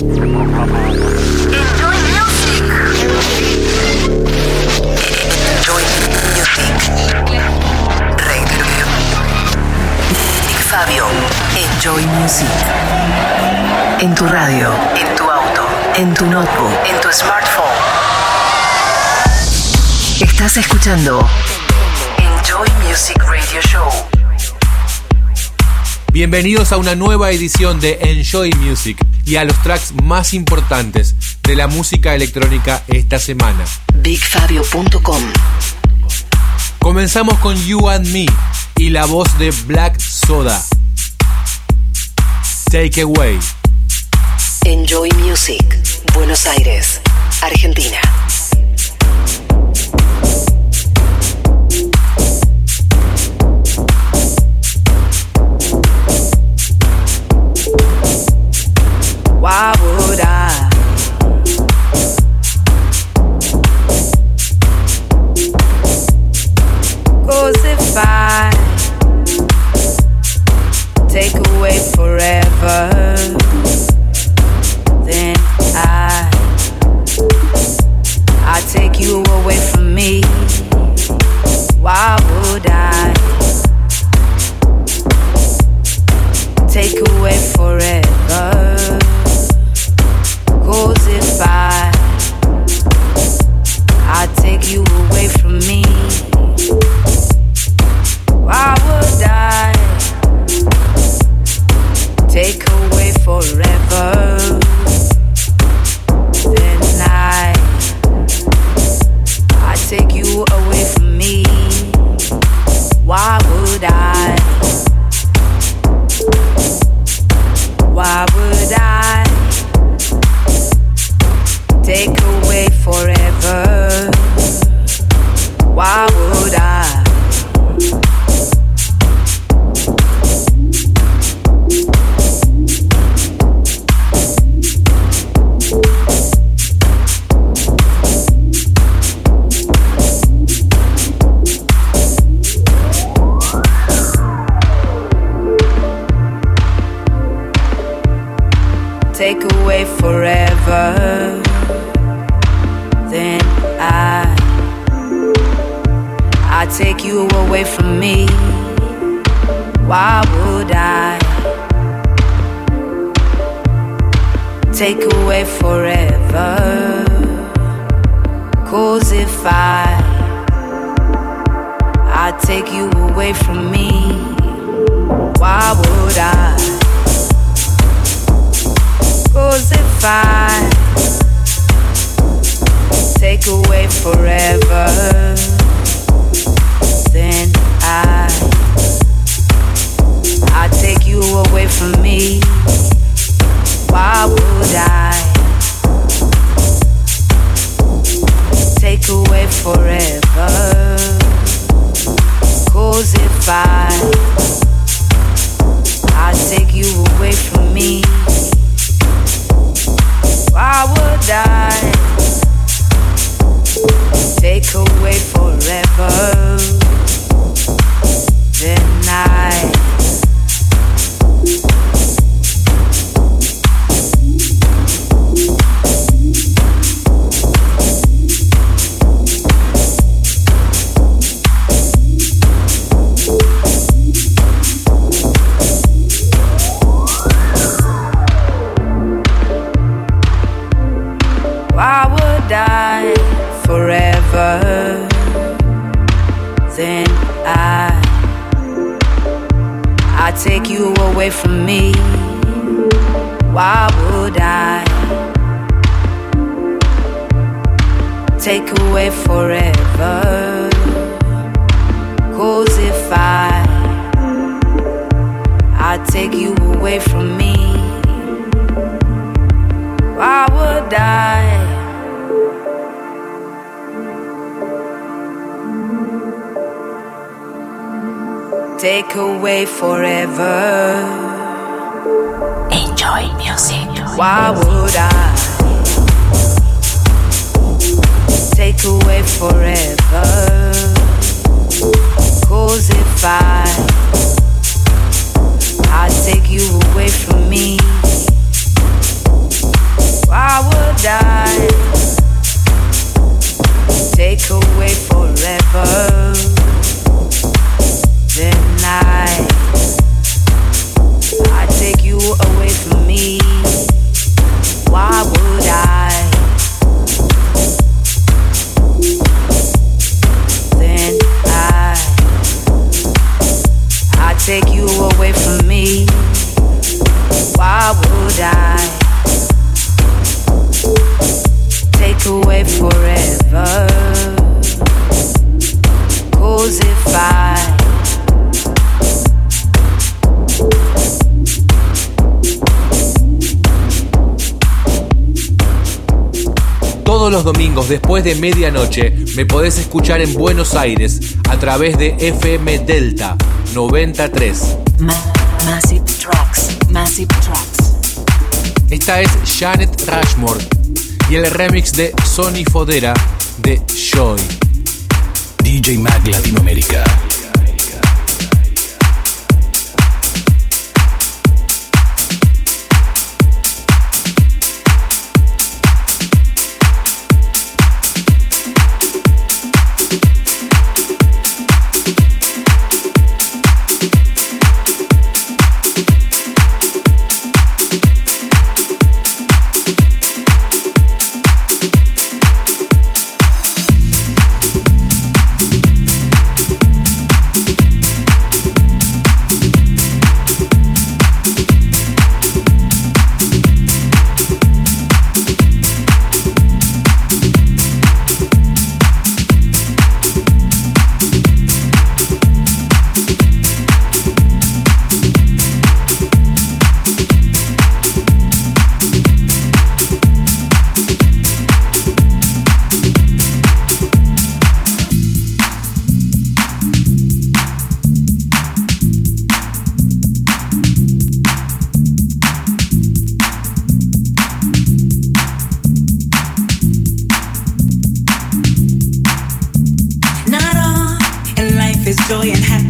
Enjoy music. Enjoy music. Radio. Nick Fabio, Enjoy Music. En tu radio, en tu auto, en tu notebook, en tu smartphone. Estás escuchando Enjoy Music Radio Show. Bienvenidos a una nueva edición de Enjoy Music y a los tracks más importantes de la música electrónica esta semana. BigFabio.com Comenzamos con You and Me y la voz de Black Soda. Take Away. Enjoy Music, Buenos Aires, Argentina. why los domingos después de medianoche me podés escuchar en Buenos Aires a través de FM Delta 93. Ma- massive Tracks. Massive Tracks. Esta es Janet Rushmore y el remix de Sony Fodera de Joy. DJ Mag Latinoamérica. joy and happiness.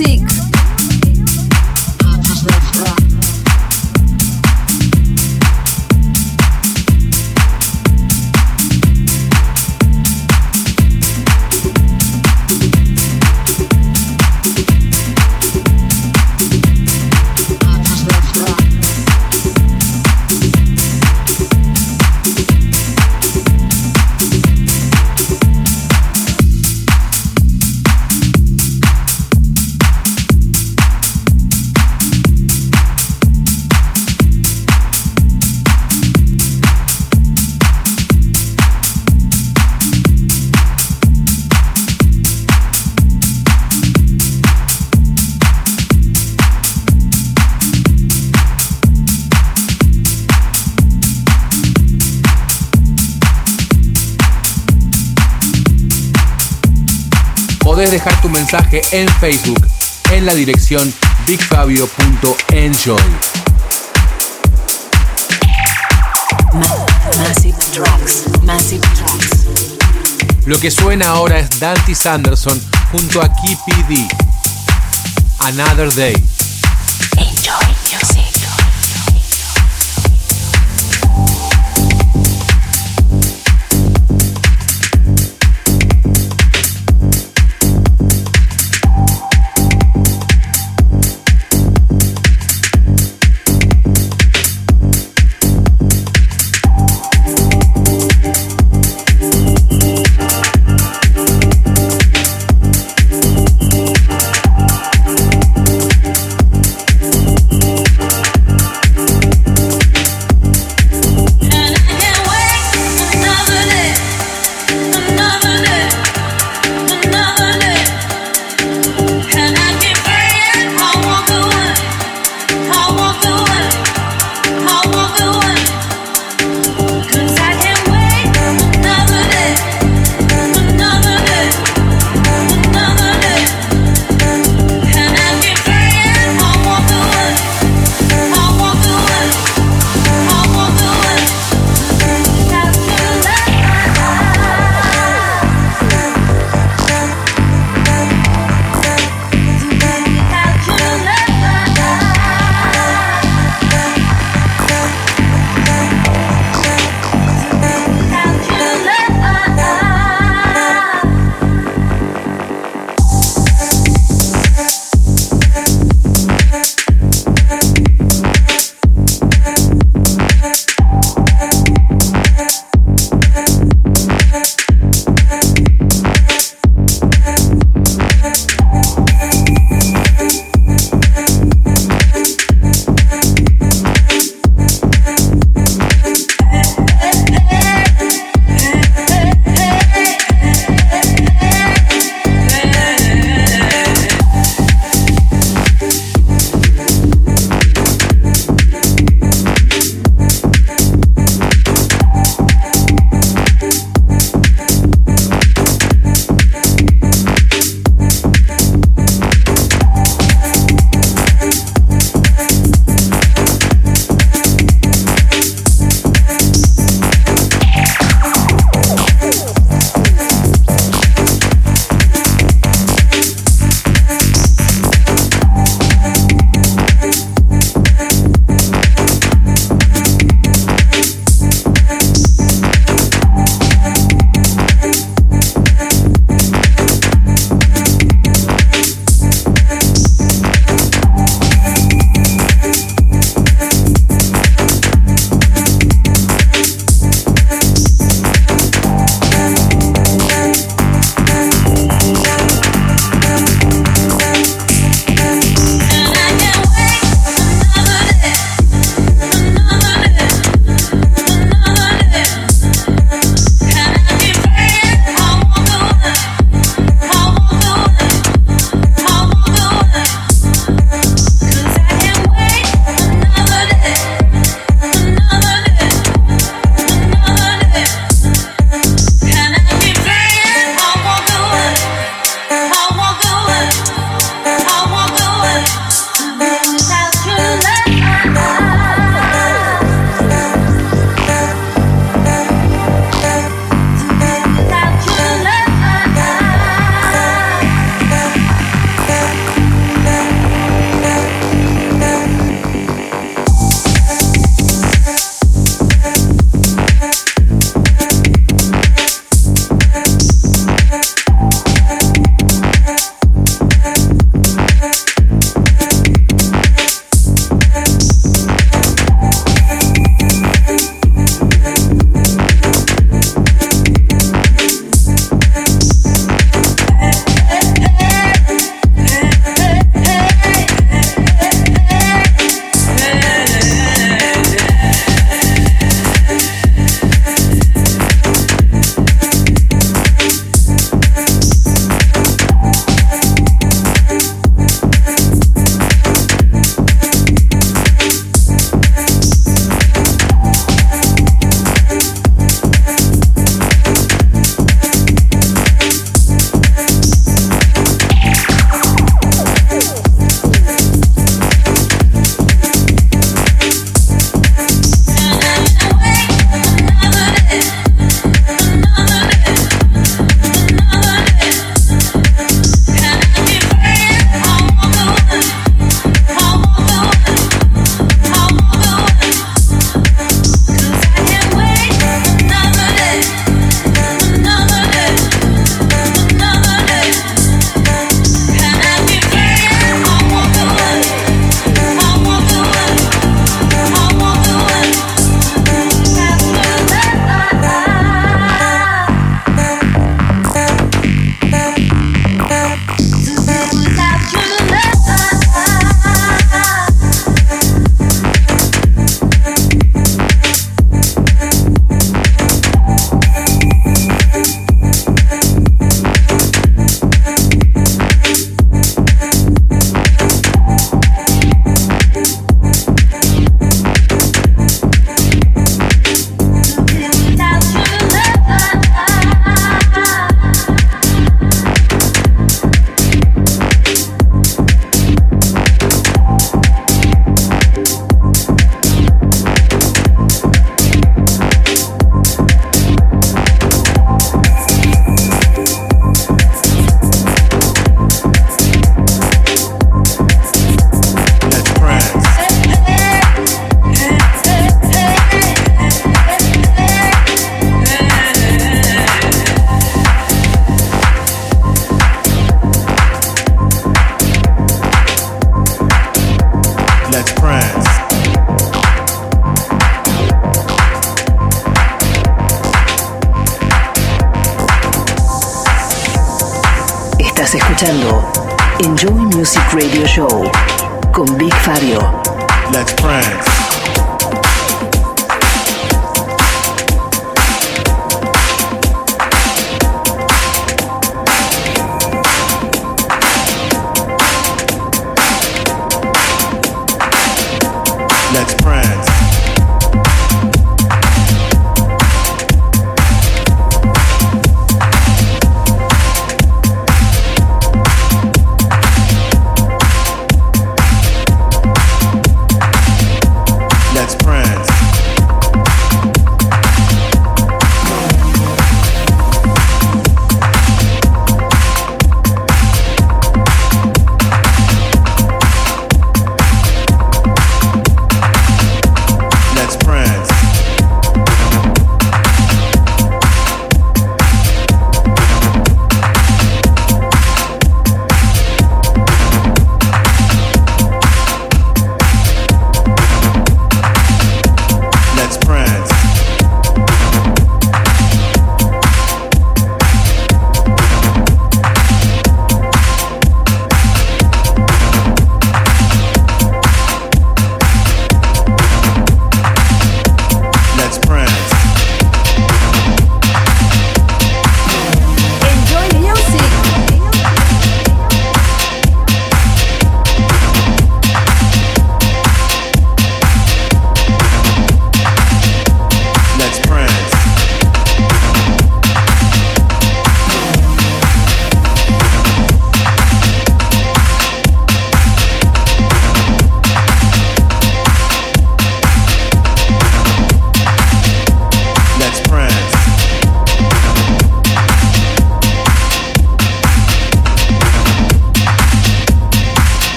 Enjoy mensaje en Facebook en la dirección bigfabio.enjoy. Massive. Massive. Lo que suena ahora es Dante Sanderson junto a Key D. Another Day. Enjoy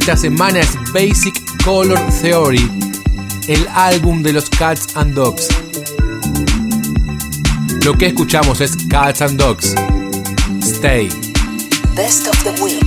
esta semana es Basic Color Theory, el álbum de los Cats and Dogs. Lo que escuchamos es Cats and Dogs. Stay. Best of the Week.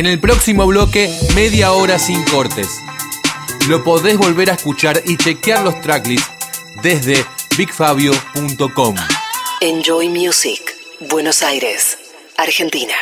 En el próximo bloque, media hora sin cortes. Lo podés volver a escuchar y chequear los tracklists desde bigfabio.com. Enjoy Music, Buenos Aires, Argentina.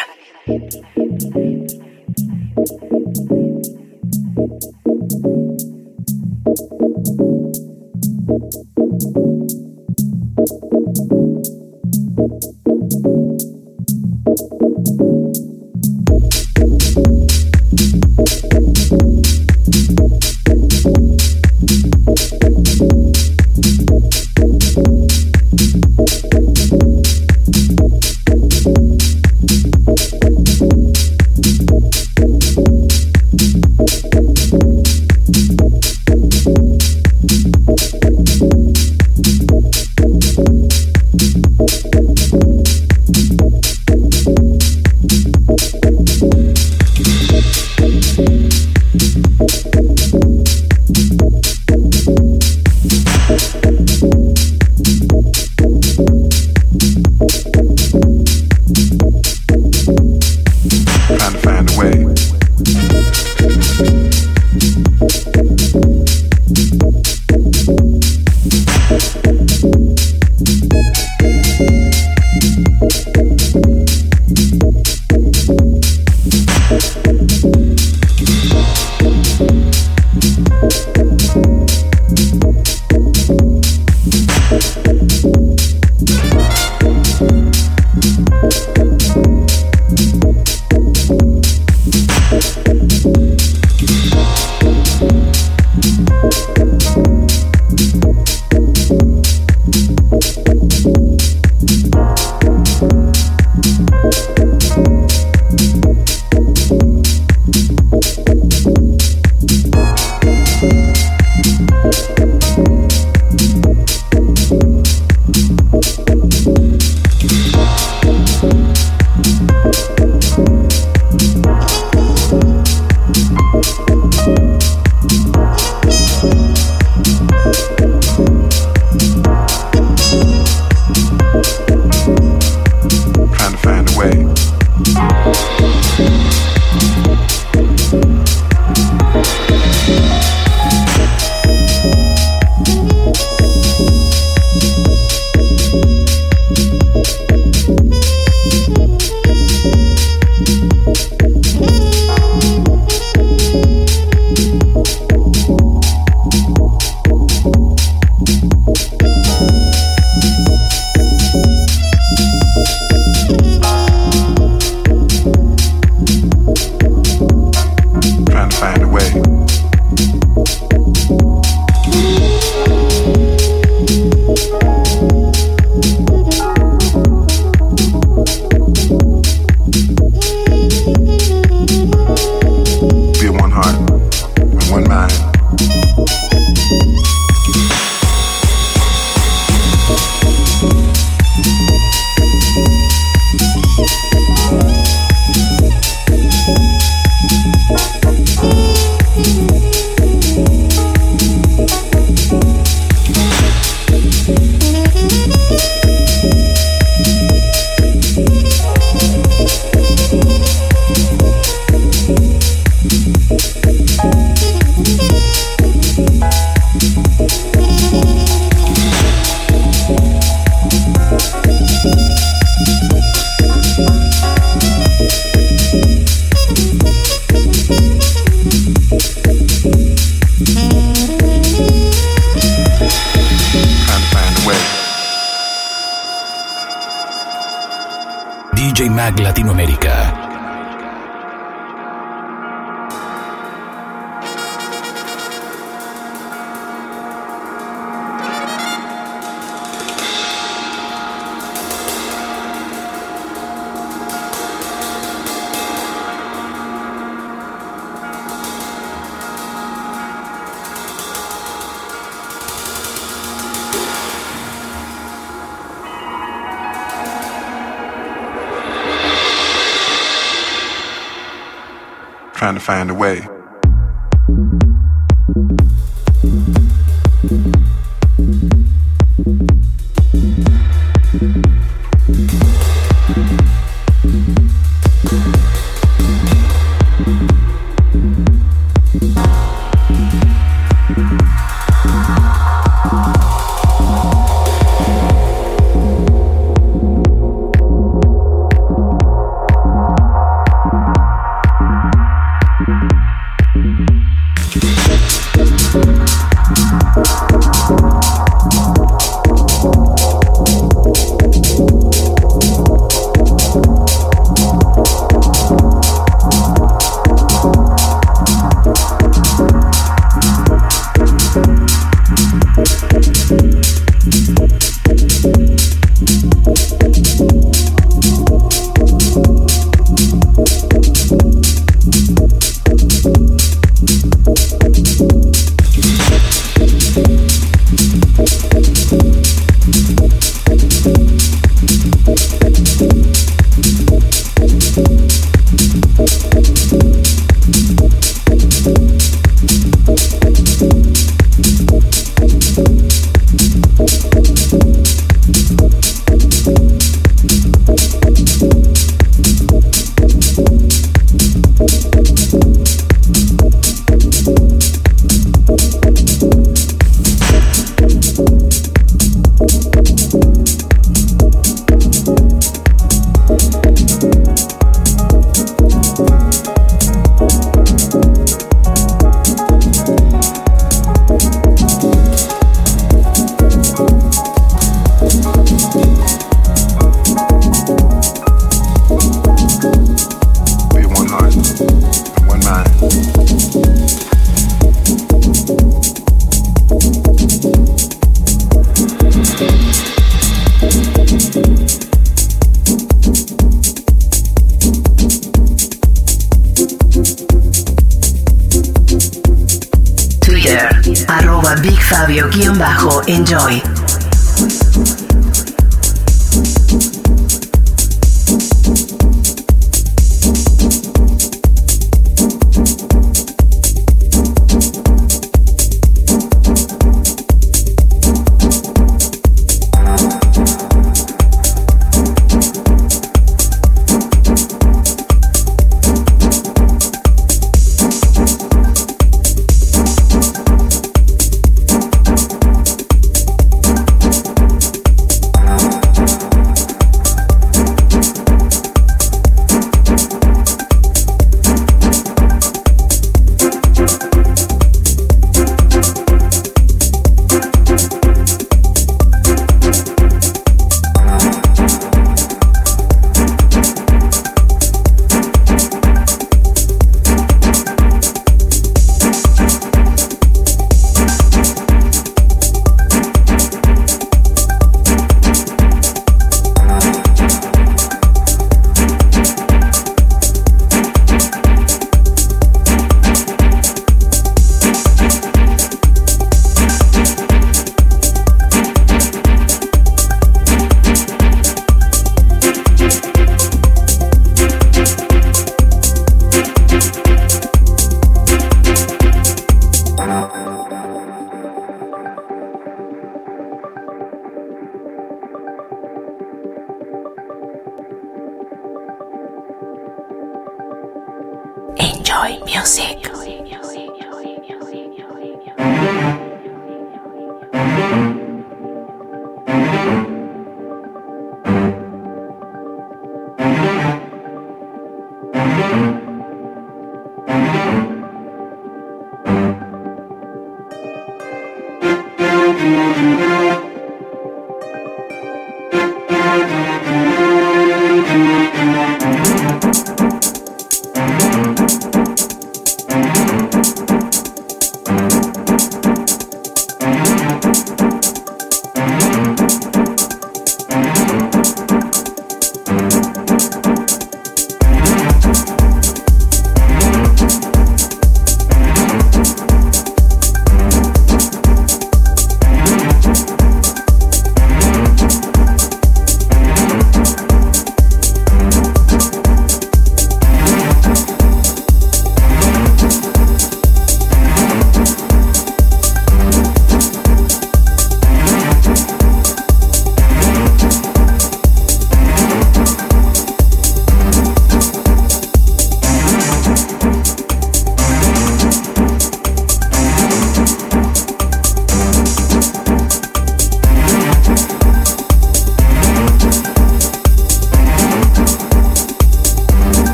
Find a way.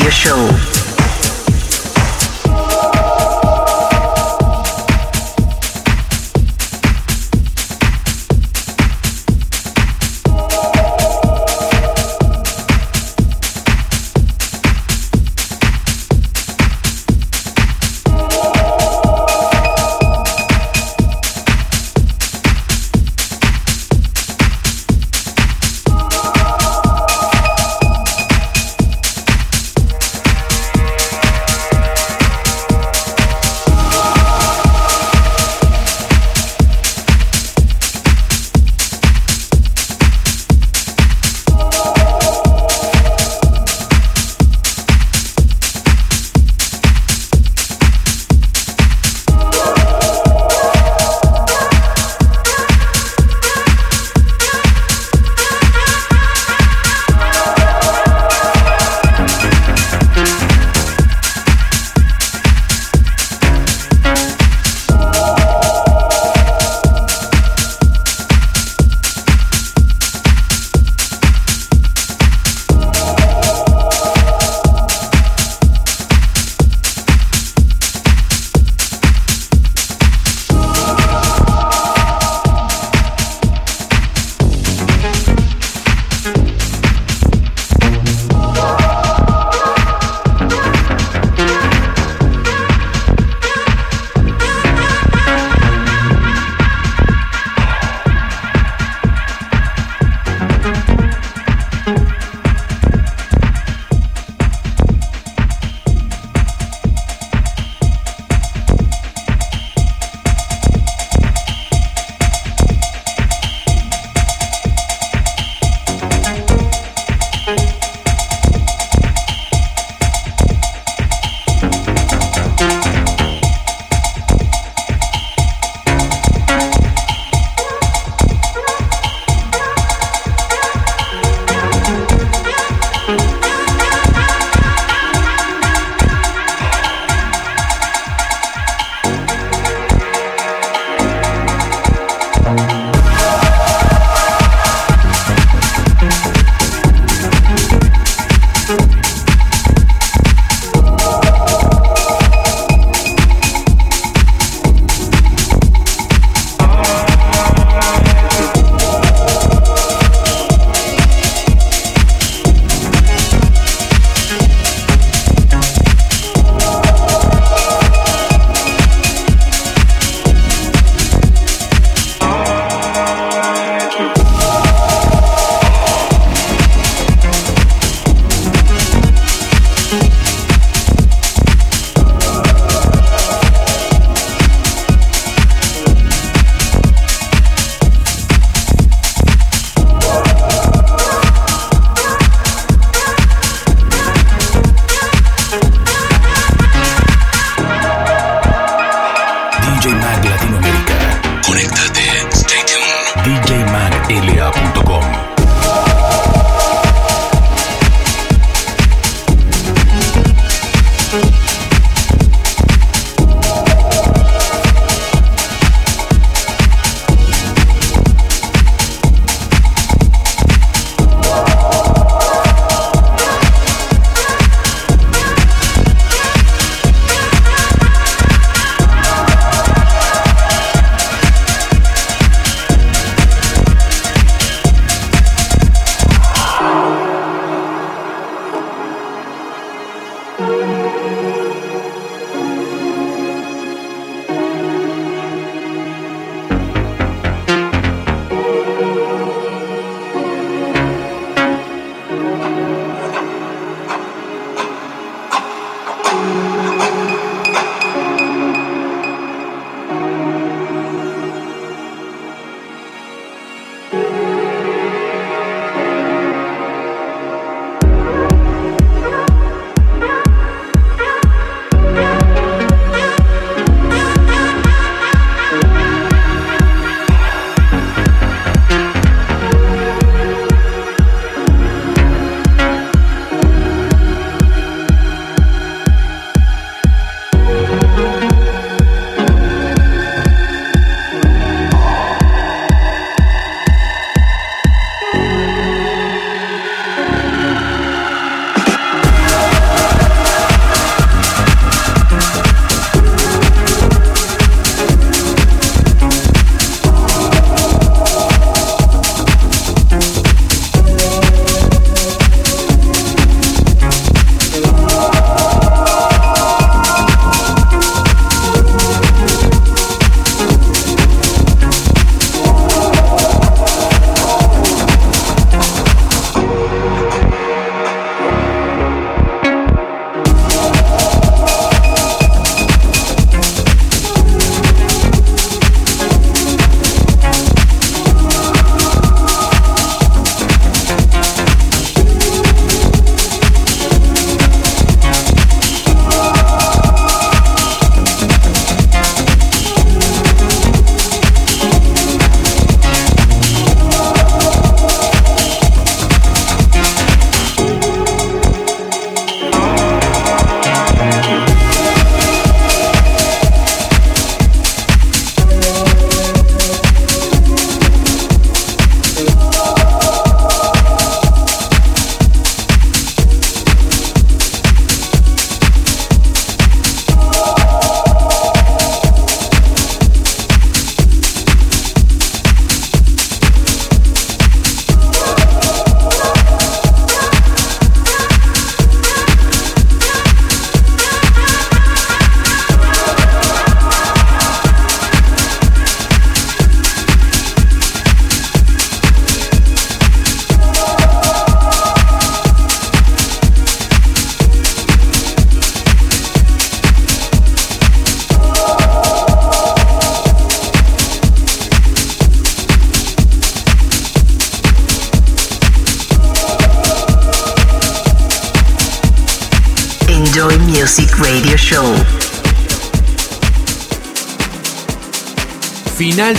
Radio Show.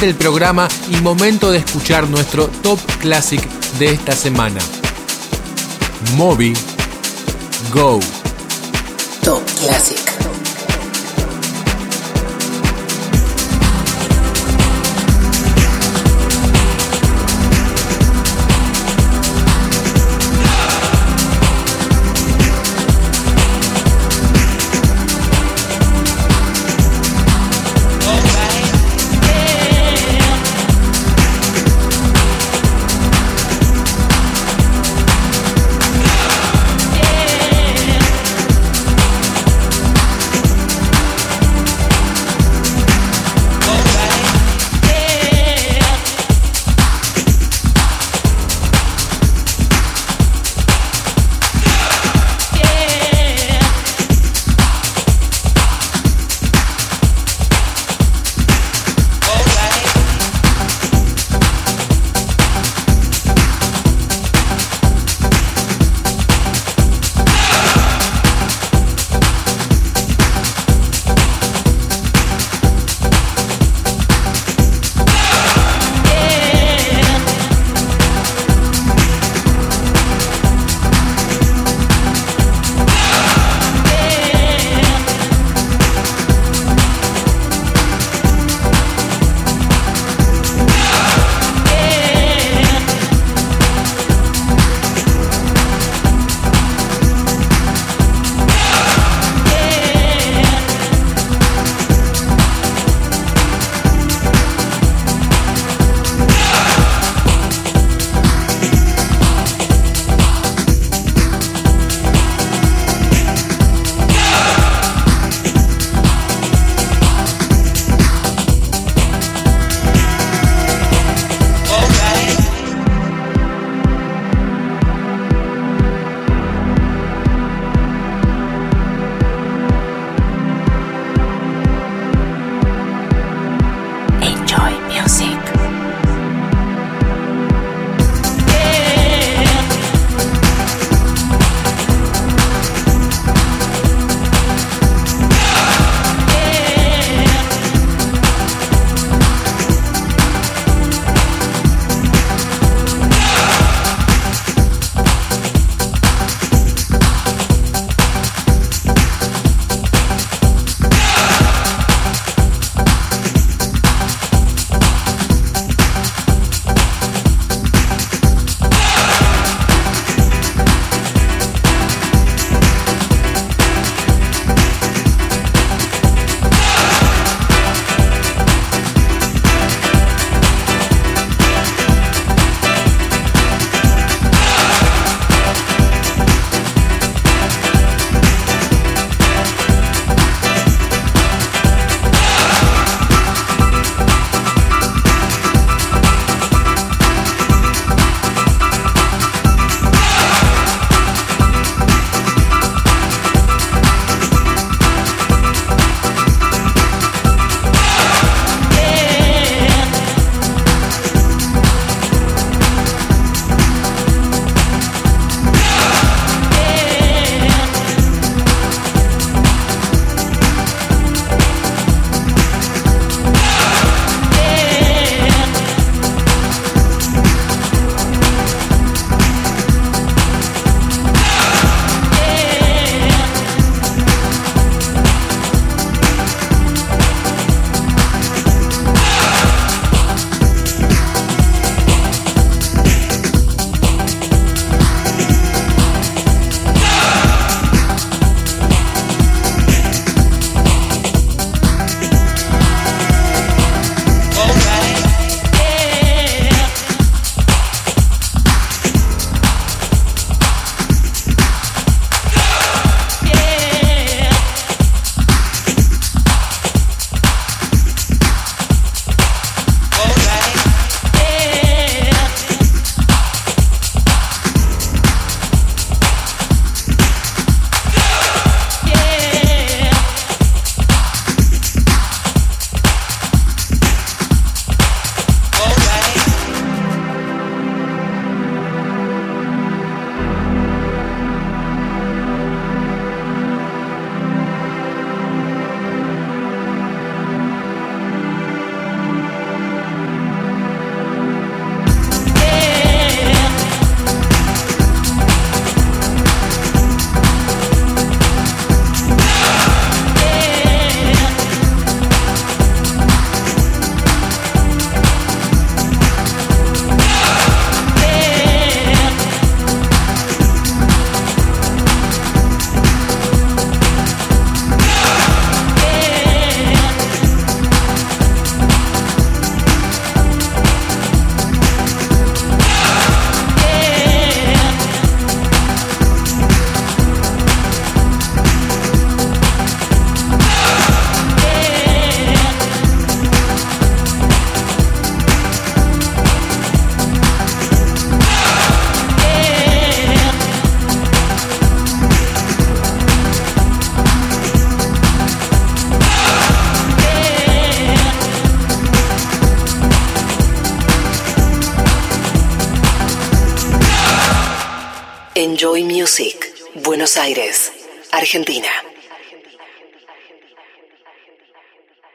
Del programa y momento de escuchar nuestro top classic de esta semana. Moby Go. Top Classic.